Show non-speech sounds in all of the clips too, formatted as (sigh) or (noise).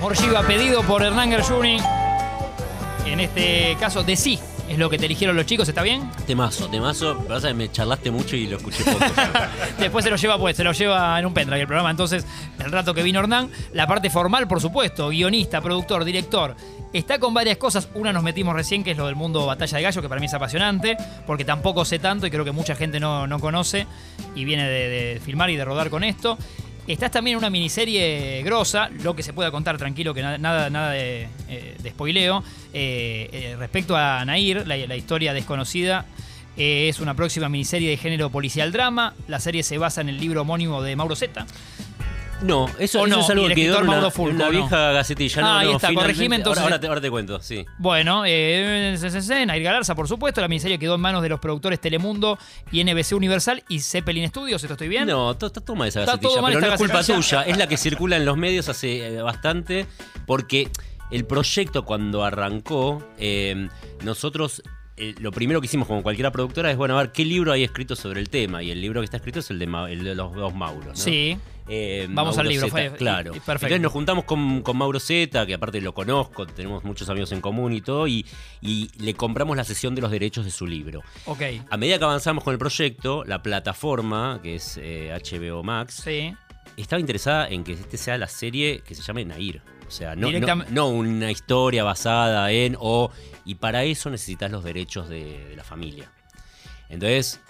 Morgiva pedido por Hernán Gershuni. En este caso, de sí es lo que te eligieron los chicos, ¿está bien? Temazo, temazo. Pasa que me charlaste mucho y lo escuché poco. (laughs) Después se lo lleva, pues, se lo lleva en un pendrive el programa. Entonces, el rato que vino Hernán, la parte formal, por supuesto, guionista, productor, director. Está con varias cosas. Una nos metimos recién, que es lo del mundo Batalla de Gallo, que para mí es apasionante, porque tampoco sé tanto y creo que mucha gente no, no conoce y viene de, de filmar y de rodar con esto. Estás también en una miniserie grosa, lo que se pueda contar tranquilo, que nada, nada, de, eh, de spoileo. Eh, eh, respecto a Nair, la, historia desconocida, es una próxima miniserie de género policial drama. La serie se basa en el libro homónimo de Mauro Zeta. No, eso, O eso no, es algo que quedó escritor en una, Mauro Fulco, en una ¿no? vieja gacetilla. No, Ah, ahí está, corregime entonces. Ahora, ahora te, ahora te cuento, sí. Bueno, eh, Nair Galarza, por supuesto. La miniserie quedó en manos de los productores Telemundo y NBC Universal y Zeppelin Studios. ¿Esto estoy bien? No, to- to- toma esa Está gacetilla, todo pero no es culpa tuya, es la que circula en los medios hace eh, bastante, porque el proyecto cuando arrancó, eh, nosotros eh, lo primero que hicimos como cualquier productora es, bueno, a ver qué libro hay escrito sobre el tema, y el libro que está escrito es el de, Ma- el de los dos Mauros, ¿no? Sí. Eh, Vamos Mauro al libro, Zeta, fue- claro. perfecto. Entonces nos juntamos con, con Mauro Zeta, que aparte lo conozco, tenemos muchos amigos en común y todo, y, y le compramos la sesión de los derechos de su libro. Ok. A medida que avanzamos con el proyecto, la plataforma, que es eh, HBO Max, Sí. estaba interesada en que este sea la serie que se llame Nair. O sea, no, no, Directam- no una historia basada en o. Y para eso necesitas los derechos de, de la familia. Entonces,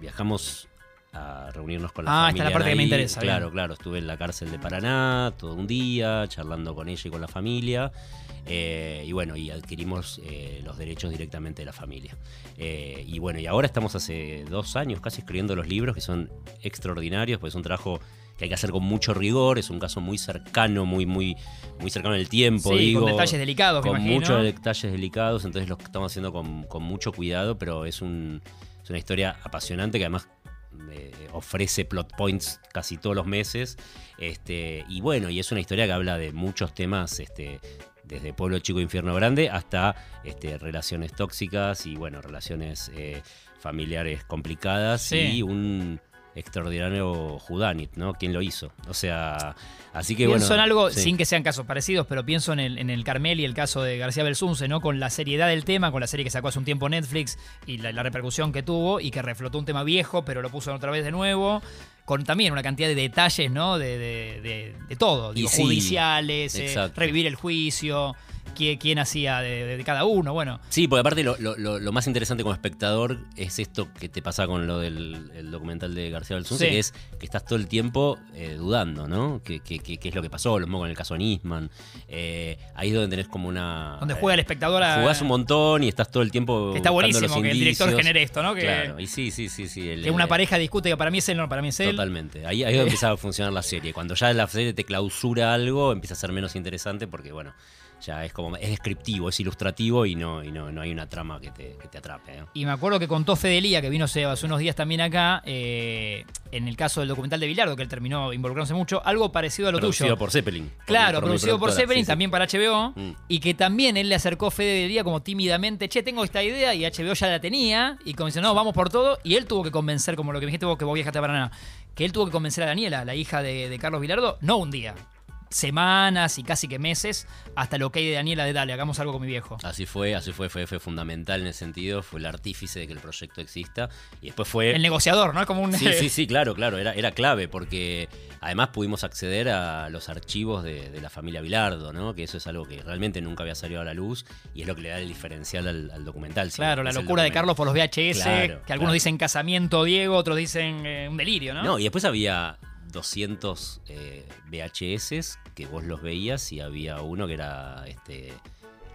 viajamos a reunirnos con la Ah, familia. esta es la parte que me interesa, Claro, bien. claro. Estuve en la cárcel de Paraná todo un día, charlando con ella y con la familia. eh, y bueno, y adquirimos eh, los derechos directamente de la familia. Eh, y bueno, y ahora estamos hace dos años casi escribiendo los libros que son extraordinarios, pues es un trabajo que hay que hacer con mucho rigor, es un caso muy cercano, muy, muy, muy cercano en el tiempo, Sí, digo. con detalles delicados, Con muchos detalles delicados, entonces lo estamos haciendo con, con mucho cuidado, pero es, un, es una historia apasionante que además eh, ofrece plot points casi todos los meses. Este, y bueno, y es una historia que habla de muchos temas, este, desde Pueblo Chico Infierno Grande hasta este, relaciones tóxicas y bueno, relaciones eh, familiares complicadas Sí. y un extraordinario Judanit, ¿no? ¿Quién lo hizo? O sea, así que bueno. pienso en algo, sí. sin que sean casos parecidos, pero pienso en el, en el Carmel y el caso de García Belsunce, ¿no? Con la seriedad del tema, con la serie que sacó hace un tiempo Netflix y la, la repercusión que tuvo y que reflotó un tema viejo, pero lo puso otra vez de nuevo. Con también una cantidad de detalles, ¿no? De, de- de- de todo, digo, sí, judiciales, eh, revivir el juicio, quién, quién hacía de, de cada uno, bueno. Sí, porque aparte lo, lo- lo- lo más interesante como espectador es esto que te pasa con lo del el documental de García Belsunce, Sí. que es que estás todo el tiempo eh, dudando, ¿no? ¿Qué, qué- es lo que pasó? Lo mismo con el caso Nisman. Eh, ahí es donde tenés como una... Donde juega el espectador a. Jugás un montón y estás todo el tiempo... que está buenísimo los que el director genere esto, ¿no? Que, Claro, y sí, sí, sí, sí. el- que una pareja discute que para mí es él, no, para mí es él. Totalmente. Ahí, ahí es donde (laughs) empieza a funcionar la serie. Cuando ya la serie te clausura algo, empieza a ser menos interesante porque, bueno, ya es como es descriptivo, es ilustrativo y no, y no, no hay una trama que te, que te atrape. ¿no? Y me acuerdo que contó Fedelía, que vino hace, hace unos días también acá, eh, en el caso del documental de Bilardo, que él terminó involucrándose mucho, algo parecido a lo Producido tuyo. por Zeppelin. Claro, por producido por Zeppelin, sí, sí. también para HBO, Mm. y que también él le acercó Fedelía como tímidamente, che, tengo esta idea, y HBO ya la tenía, y como dice, no, vamos por todo, y él tuvo que convencer, como lo que me dijiste vos, que vos viajaste a Paraná, que él tuvo que convencer a Daniela, la hija de, de Carlos Bilardo, no un día, semanas y casi que meses, hasta lo que hay de Daniela de dale, hagamos algo con mi viejo. Así fue, así fue, fue, fue fundamental en ese sentido, fue el artífice de que el proyecto exista. Y después fue. El negociador, ¿no? Como un... Sí, sí, (laughs) sí, claro, claro, era, era clave porque además pudimos acceder a los archivos de, de la familia Bilardo, ¿no? Que eso es algo que realmente nunca había salido a la luz y es lo que le da el diferencial al, al documental. Claro, la locura de. Carlos por los VHS, Claro, que algunos claro. dicen casamiento Diego, otros dicen eh, un delirio, ¿no? No, y después había 200 eh, VHS que vos los veías y había uno que era este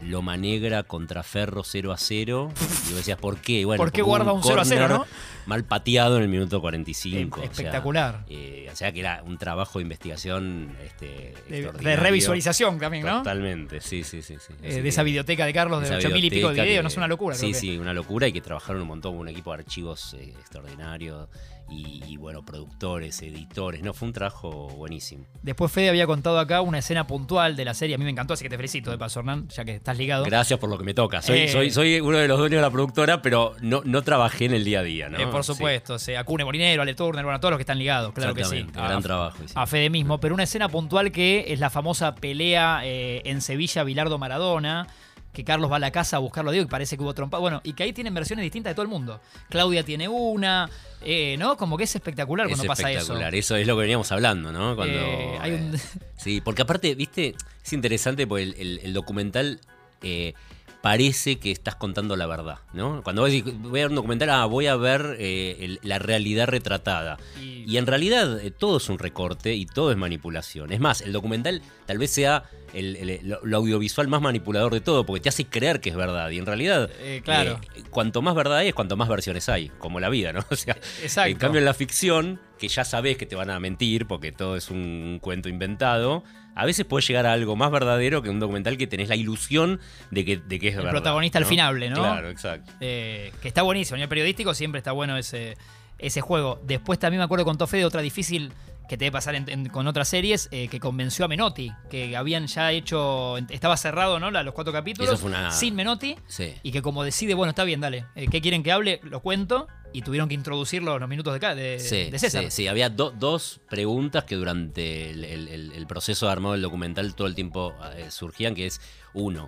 Loma Negra contra Ferro 0 a 0. Y vos decías, ¿por qué? Bueno, ¿Por qué guarda hubo un 0 a 0, córner no? Mal pateado en el minuto 45. o sea, Espectacular. eh, o sea que era un trabajo de investigación este, de, revisualización también, ¿no? Totalmente, sí, sí, sí. sí. Eh, de esa videoteca de Carlos de esa 8 mil y pico de videos, no es una locura. Sí, creo que. sí, una locura y que trabajaron un montón, un equipo de archivos eh, extraordinario y, y, bueno, productores, editores. No, fue un trabajo buenísimo. Después Fede había contado acá una escena puntual de la serie, a mí me encantó, así que te felicito de paso, Hernán, ya que estás ligado. Gracias por lo que me toca. Soy, Eh. soy, soy uno de los dueños de la productora, pero no, no trabajé en el día a día, ¿no? Por supuesto, sí. a Cune Molinero, Ale Turner, bueno, a todos los que están ligados, claro que sí. A- gran trabajo. sí. a Fede mismo, pero una escena puntual que es la famosa pelea eh, en Sevilla Bilardo Maradona, que Carlos va a la casa a buscarlo, digo, y parece que hubo trompa. Bueno, y que ahí tienen versiones distintas de todo el mundo. Claudia tiene una, eh, ¿no? Como que es espectacular Es cuando pasa eso. espectacular, eso. es lo que veníamos hablando, ¿no? Cuando, Eh, hay un- eh, sí, porque aparte, viste, es interesante porque el, el- el documental parece que estás contando la verdad, ¿no? Cuando vos decís, voy a ver un documental, ah, voy a ver eh, el- la realidad retratada. y- Y en realidad eh, todo es un recorte y todo es manipulación. Es más, el documental tal vez sea el, el- lo, audiovisual más manipulador de todo, porque te hace creer que es verdad. Y en realidad, Eh, claro. cuanto más verdad hay, es cuanto más versiones hay, como la vida, ¿no? (laughs) O sea, Exacto. en cambio en la ficción, que ya sabes que te van a mentir, porque todo es un cuento inventado, a veces puede llegar a algo más verdadero que un documental que tenés la ilusión de que, de que es El verdad. protagonista al finable, ¿no? Claro, exacto. Eh, que está buenísimo. En el periodístico siempre está bueno ese, ese juego. Después también me acuerdo con Tofe de otra difícil que te debe pasar en- en- con otras series, eh, que convenció a Menotti, que habían ya hecho, estaba cerrado, ¿no? La- los cuatro capítulos, Eso fue una- sin Menotti, Sí. y que como decide, bueno, está bien, dale, eh, ¿qué quieren que hable? Lo cuento, y tuvieron que introducirlo en los minutos de, de, Sí, de César. sí, sí. había do- dos preguntas que durante el, el- el- el proceso de armado del documental todo el tiempo eh, surgían, que es, uno,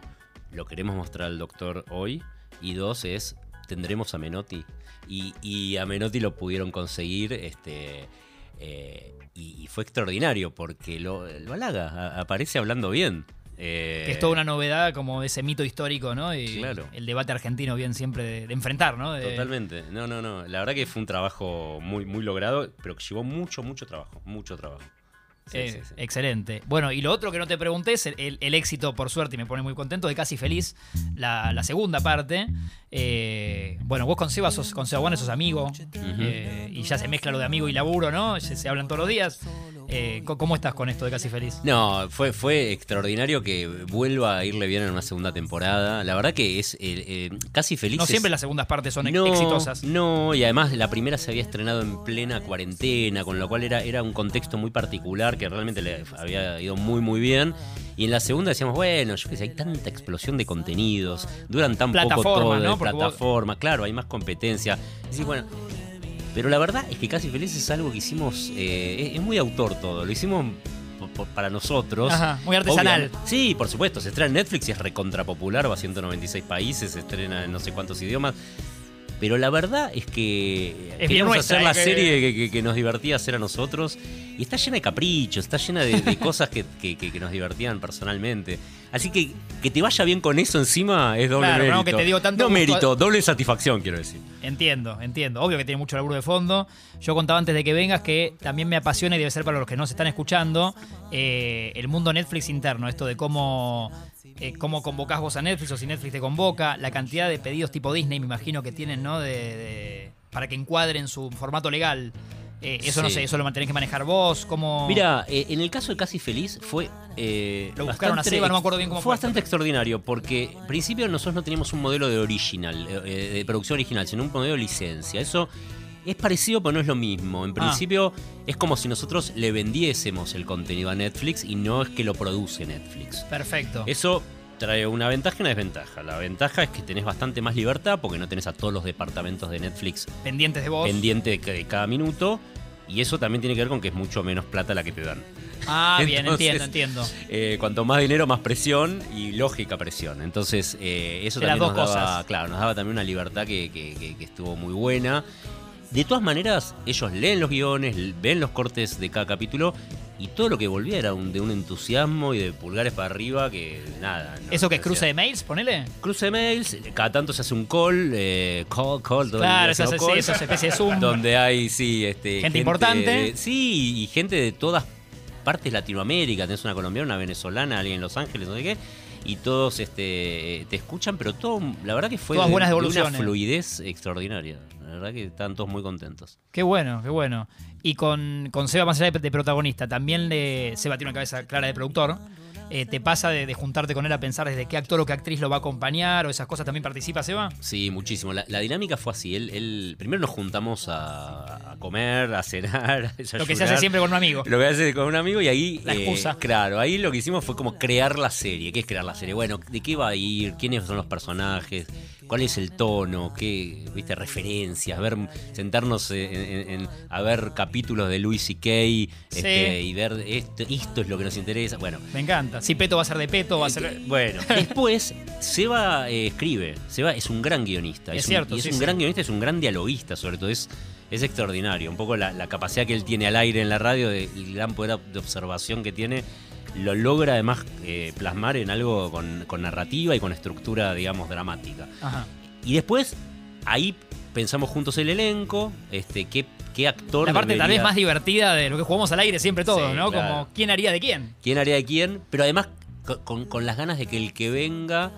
¿lo queremos mostrar al doctor hoy? Y dos es, ¿tendremos a Menotti? Y, y a Menotti lo pudieron conseguir, este... eh, y, y fue extraordinario porque lo, lo halaga, a- aparece hablando bien. Eh, Que es toda una novedad como ese mito histórico, ¿no? Y Claro. el debate argentino bien siempre de, de enfrentar, ¿no? De- Totalmente. No, no, no. La verdad que fue un trabajo muy, muy logrado, pero que llevó mucho, mucho trabajo. Mucho trabajo. Sí, Eh, sí, sí. Excelente. Bueno, y lo otro que no te pregunté es el, el- el éxito, por suerte, y me pone muy contento, de Casi Feliz, la, la segunda parte. Eh, bueno, vos con Seba, sos, con Seba Juan sos amigo, eh, y ya se mezcla lo de amigo y laburo, ¿no? Se, se hablan todos los días. Eh, ¿Cómo estás con esto de Casi Feliz? No, fue, fue extraordinario que vuelva a irle bien en una segunda temporada. La verdad que es eh, eh, casi feliz. No siempre las segundas partes son no, exitosas. No, y además la primera se había estrenado en plena cuarentena, con lo cual era, era un contexto muy particular que realmente le había ido muy, muy bien. Y en la segunda decíamos, bueno, yo qué sé, hay tanta explosión de contenidos, duran tan poco Plataforma, todo, ¿no? Porque vos- plataforma, claro, hay más competencia. Decís, bueno, pero la verdad es que Casi Feliz es algo que hicimos, eh, es, es muy autor todo, lo hicimos para nosotros. Ajá, muy artesanal. Sí, por supuesto, se estrena en Netflix y es recontra popular, va a 196 países, se estrena en no sé cuántos idiomas. Pero la verdad es que Es queríamos nuestra, hacer la eh, que- serie que, que- que nos divertía hacer a nosotros y está llena de caprichos, está llena de, de (laughs) cosas que, nos divertían personalmente. Así que que te vaya bien con eso encima es doble Claro, mérito. no, que te digo tanto No mérito, doble satisfacción quiero decir. Entiendo, entiendo. Obvio que tiene mucho laburo de fondo. Yo contaba antes de que vengas que también me apasiona y debe ser para los que no se están escuchando eh, el mundo Netflix interno. Esto de cómo, eh, cómo convocás vos a Netflix o si Netflix te convoca. La cantidad de pedidos tipo Disney, me imagino que tienen, ¿no? De, de- para que encuadren su formato legal. Eh, eso no sé, eso lo tenés que manejar vos. ¿Cómo... Mira, eh, en el caso de Casi Feliz fue. eh, Lo buscaron a Seba, no me acuerdo bien cómo Fue fue. bastante extraordinario porque, en principio, nosotros no teníamos un modelo de original, de producción original, sino un modelo de licencia. Eso es parecido, pero no es lo mismo. En Ah. principio, es como si nosotros le vendiésemos el contenido a Netflix y no es que lo produce Netflix. Perfecto. Eso trae una ventaja y una desventaja. La ventaja es que tenés bastante más libertad porque no tenés a todos los departamentos de Netflix Pendientes de vos. pendiente de ca- de cada minuto. Y eso también tiene que ver con que es mucho menos plata la que te dan. ah, bien, entiendo, entiendo. Eh, cuanto más dinero, más presión y lógica presión. Entonces, eh, eso De las también dos nos daba, cosas. claro, nos daba también una libertad que, que- que- que estuvo muy buena. De todas maneras, ellos leen los guiones, ven los cortes de cada capítulo y todo lo que volvía era un- de un entusiasmo y de pulgares para arriba que nada. no- ¿Eso que es cruce de mails, ponele? Cruce de mails, cada tanto se hace un call, eh, call, call, todo el Claro, eso, sí, call, eso es especie de Zoom. donde hay, sí, este, Gente importante. de- sí, y gente de todas partes de Latinoamérica. Tenés una colombiana, una venezolana, alguien en Los Ángeles, no sé qué. Y todos este, te escuchan, pero todo, la verdad que fue Todas de, buenas de una fluidez extraordinaria. La verdad que estaban todos muy contentos. Qué bueno, qué bueno. Y con, con Seba más allá de, de protagonista, también le, Seba tiene una cabeza clara de productor. eh, ¿te pasa de, de juntarte con él a pensar desde qué actor o qué actriz lo va a acompañar o esas cosas también participa, Seba? Sí, muchísimo. La, la dinámica fue así. Él, él- primero nos juntamos a, a comer, a cenar, (laughs) a Lo que se hace siempre con un amigo. Lo que hace con un amigo y ahí. La eh, excusa. claro, ahí lo que hicimos fue como crear la serie. ¿Qué es crear la serie? Bueno, ¿de qué va a ir? ¿Quiénes son los personajes? ¿Cuál es el tono? ¿Qué, viste, referencias? Ver, sentarnos en- en- en- a ver capítulos de Louis C.K. este, y ver esto, esto es lo que nos interesa. Bueno, Me encanta. Si Peto va a ser de Peto, va a ser. (laughs) bueno, después Seba eh, escribe. Seba es un gran guionista. Es un- cierto, y es sí, un sí. gran guionista, es un gran dialoguista, sobre todo. Es, es extraordinario. Un poco la, la capacidad que él tiene al aire en la radio, de- el gran poder de observación que tiene, lo logra además eh, plasmar en algo con, con narrativa y con estructura, digamos, dramática. Ajá. Y después, ahí pensamos juntos el elenco, este, qué, qué actor. La parte tal vez más divertida de lo que jugamos al aire siempre todos, Sí, ¿no? claro. Como quién haría de quién. quién haría de quién, pero además co- con, con las ganas de que el que venga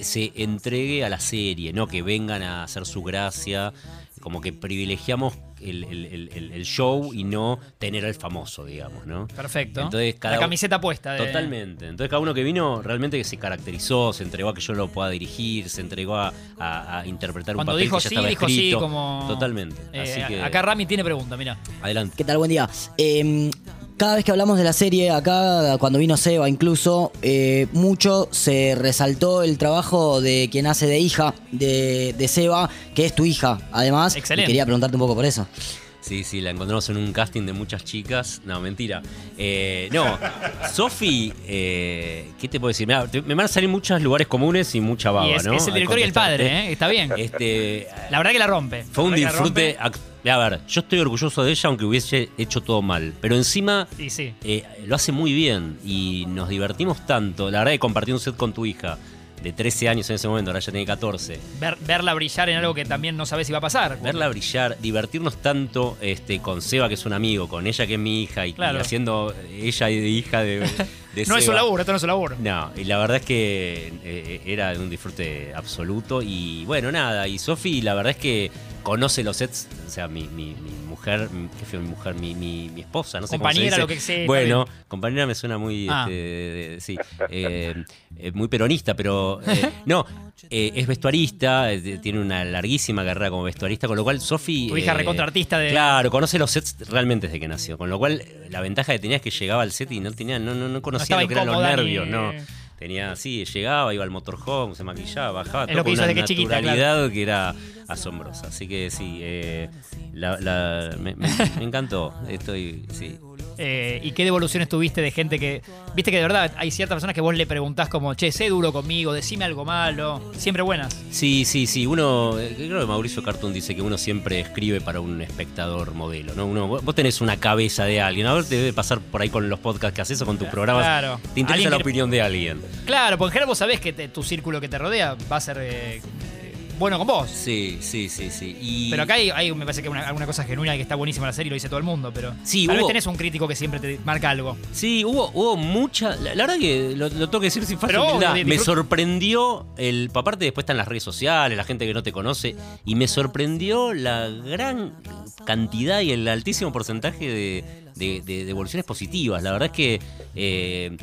se entregue a la serie, no que vengan a hacer su gracia, como que privilegiamos el, el- el- el- el show y no tener al famoso, digamos, ¿no? Perfecto. Entonces, cada la camiseta puesta. de- Totalmente. Entonces cada uno que vino realmente que se caracterizó, se entregó a que yo lo pueda dirigir, se entregó a, a- a interpretar Cuando un papel dijo que ya sí, estaba dijo escrito. sí, como. Totalmente. Eh, Así que Acá Rami tiene pregunta, mira. adelante. ¿Qué tal? Buen día. Eh, cada vez que hablamos de la serie, acá cuando vino Seba incluso, eh, mucho se resaltó el trabajo de quien hace de hija de, de Seba, que es tu hija, además. y Excelente. quería preguntarte un poco por eso. Sí, sí, la encontramos en un casting de muchas chicas. No, mentira. Eh, no, (laughs) Sofi, eh, ¿qué te puedo decir? Mirá, te- me van a salir muchos lugares comunes y mucha baba, y es, ¿no? es el Al director y el contestarte. padre, ¿eh? Está bien. Este, La verdad que la rompe. fue un La verdad que la disfrute. rompe. ac- A ver, yo estoy orgulloso de ella, aunque hubiese hecho todo mal. Pero encima sí. eh, lo hace muy bien y nos divertimos tanto. La verdad que compartir un set con tu hija de 13 años en ese momento, ahora ya tiene 14. Ver- verla brillar en algo que también no sabes si va a pasar. Verla brillar, divertirnos tanto este, con Seba, que es un amigo, con ella, que es mi hija, y, y Claro. haciendo ella de hija de, (laughs) de No es un Seba. laburo, esto no es un laburo. No, y la verdad es que eh, era de un disfrute absoluto. Y bueno, nada, y Sofi, la verdad es que conoce los sets, o sea, mi, mi- mi mujer, ¿qué fue mi mujer? Mi, mi- mi esposa, no sé cómo se Compañera, dice. lo que sea, Bueno, compañera me suena muy, Ah. este, sí, eh, eh, muy peronista, pero eh, no, eh, es vestuarista, tiene una larguísima carrera como vestuarista, con lo cual Sofi... Tu hija recontraartista de- Claro, conoce los sets realmente desde que nació, con lo cual la ventaja que tenía es que llegaba al set y no tenía, no, no, no conocía lo que eran los ni- nervios, no. Tenía, sí, llegaba, iba al motorhome, se maquillaba, bajaba, Es todo lo que con hizo una desde que chiquita, naturalidad que era asombrosa. Así que sí, eh, la- la- me, me- me encantó. Estoy, sí. Eh, ¿Y qué devoluciones tuviste de gente que. Viste que de verdad hay ciertas personas que vos le preguntás como, che, sé duro conmigo, decime algo malo. Siempre buenas. Sí, sí, sí. Uno, eh, creo que Mauricio Cartún dice que uno siempre escribe para un espectador modelo, ¿no? Uno, vos tenés una cabeza de alguien. A ver, te debe pasar por ahí con los podcasts que haces o con tus programas. Claro. Te interesa la opinión de alguien. Claro, porque en general vos sabés que te- tu círculo que te rodea va a ser eh, bueno con vos. Sí, sí, sí, sí. Y Pero acá hay, hay, me parece que una, alguna cosa genuina que está buenísima en la serie y lo dice todo el mundo, pero Sí, tal vez hubo- tenés un crítico que siempre te marca algo. Sí, hubo, hubo mucha. La, la verdad que lo, lo tengo que decir sin falsa obvio, Me sorprendió el. Aparte, después están las redes sociales, la gente que no te conoce. Y me sorprendió la gran cantidad y el altísimo porcentaje de, de, de devoluciones positivas. La verdad es que. eh,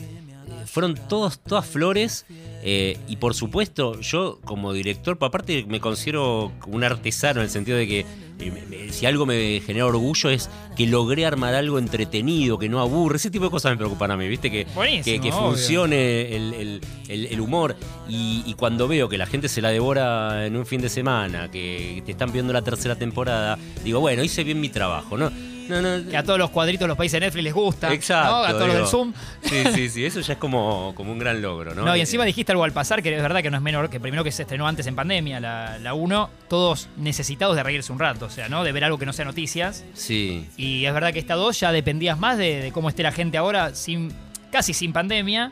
fueron todos, todas flores. eh, y por supuesto, yo como director, pa- aparte me considero un artesano en el sentido de que eh, si algo me genera orgullo es que logré armar algo entretenido, que no aburre. Ese tipo de cosas me preocupan a mí, ¿viste? Que, que, funcione el, el- el- el humor. Y, y cuando veo que la gente se la devora en un fin de semana, que te están viendo la tercera temporada, digo, bueno, hice bien mi trabajo, ¿no? No, no, Que a todos los cuadritos los países de Netflix les gusta. Exacto. ¿no? A todos los del Zoom. Sí, sí, sí, eso ya es como, como un gran logro, ¿no? No, y Eh, encima dijiste algo al pasar, que es verdad que no es menor, que primero que se estrenó antes en pandemia, la, la 1, todos necesitados de reírse un rato, o sea, ¿no? De ver algo que no sea noticias. Sí, Y es verdad que esta 2 ya dependías más de, de cómo esté la gente ahora, sin casi sin pandemia.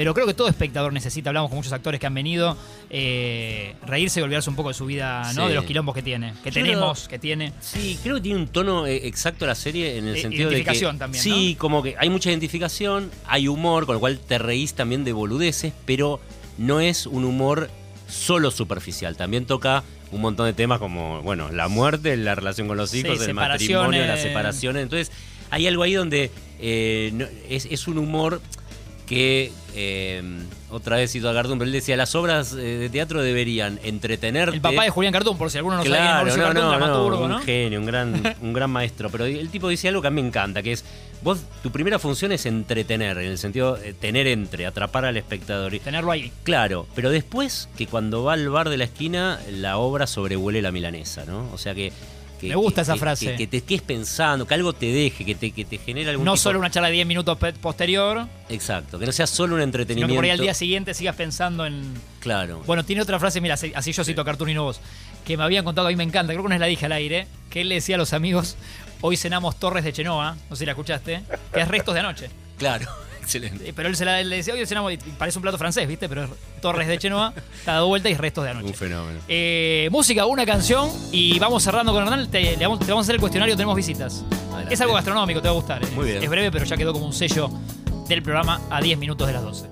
Pero creo que todo espectador necesita, hablamos con muchos actores que han venido, eh, reírse y olvidarse un poco de su vida, ¿no? Sí. De los quilombos que tiene, que Yo tenemos, que tiene. Sí, creo que tiene un tono eh, exacto la serie en el Eh, sentido de que. identificación también, Sí, como que hay mucha identificación, hay humor, con lo cual te reís también de boludeces, pero no es un humor solo superficial. También toca un montón de temas como, bueno, la muerte, la relación con los Sí, hijos, el matrimonio, las separaciones. Entonces, hay algo ahí donde eh, no- es, es un humor que eh, otra vez cito a Cartoon, pero él decía, las obras eh, de teatro deberían entretenerte. El papá de Julián Cartoon, por si alguno no Claro, Mauricio no, un genio, un gran, (laughs) un gran maestro. Pero el tipo dice algo que a mí me encanta, que es, vos, tu primera función es entretener, en el sentido de tener entre, atrapar al espectador. Y- Tenerlo ahí. Claro, pero después que cuando va al bar de la esquina, la obra sobrevuele la milanesa, ¿no? O sea que... que- Me gusta que- esa que- frase. Que, te quedes pensando, que algo te deje, que te, que te genere algún No tipo- solo una charla de 10 minutos posterior, Exacto, que no sea solo un sino entretenimiento. que por ahí al día siguiente sigas pensando en. Claro. Bueno, tiene otra frase, mira, así así yo cito a Cartoon y no vos, que me habían contado, a mí me encanta, creo que una vez la dije al aire, que él le decía a los amigos, hoy cenamos Torres de Chenoa, no sé si la escuchaste, que es restos de anoche. Claro, excelente. Eh, Pero él se la él le decía, hoy cenamos, y parece un plato francés, ¿viste? Pero es Torres de Chenoa, (laughs) está dado vuelta y restos de anoche. Un fenómeno. Eh, música, una canción y vamos cerrando con Hernán. Te, le vamos, te vamos a hacer el cuestionario, tenemos visitas. Adelante. Es algo gastronómico, te va a gustar. eh. Muy bien. Es breve, pero ya quedó como un sello del programa a 10 minutos de las 12.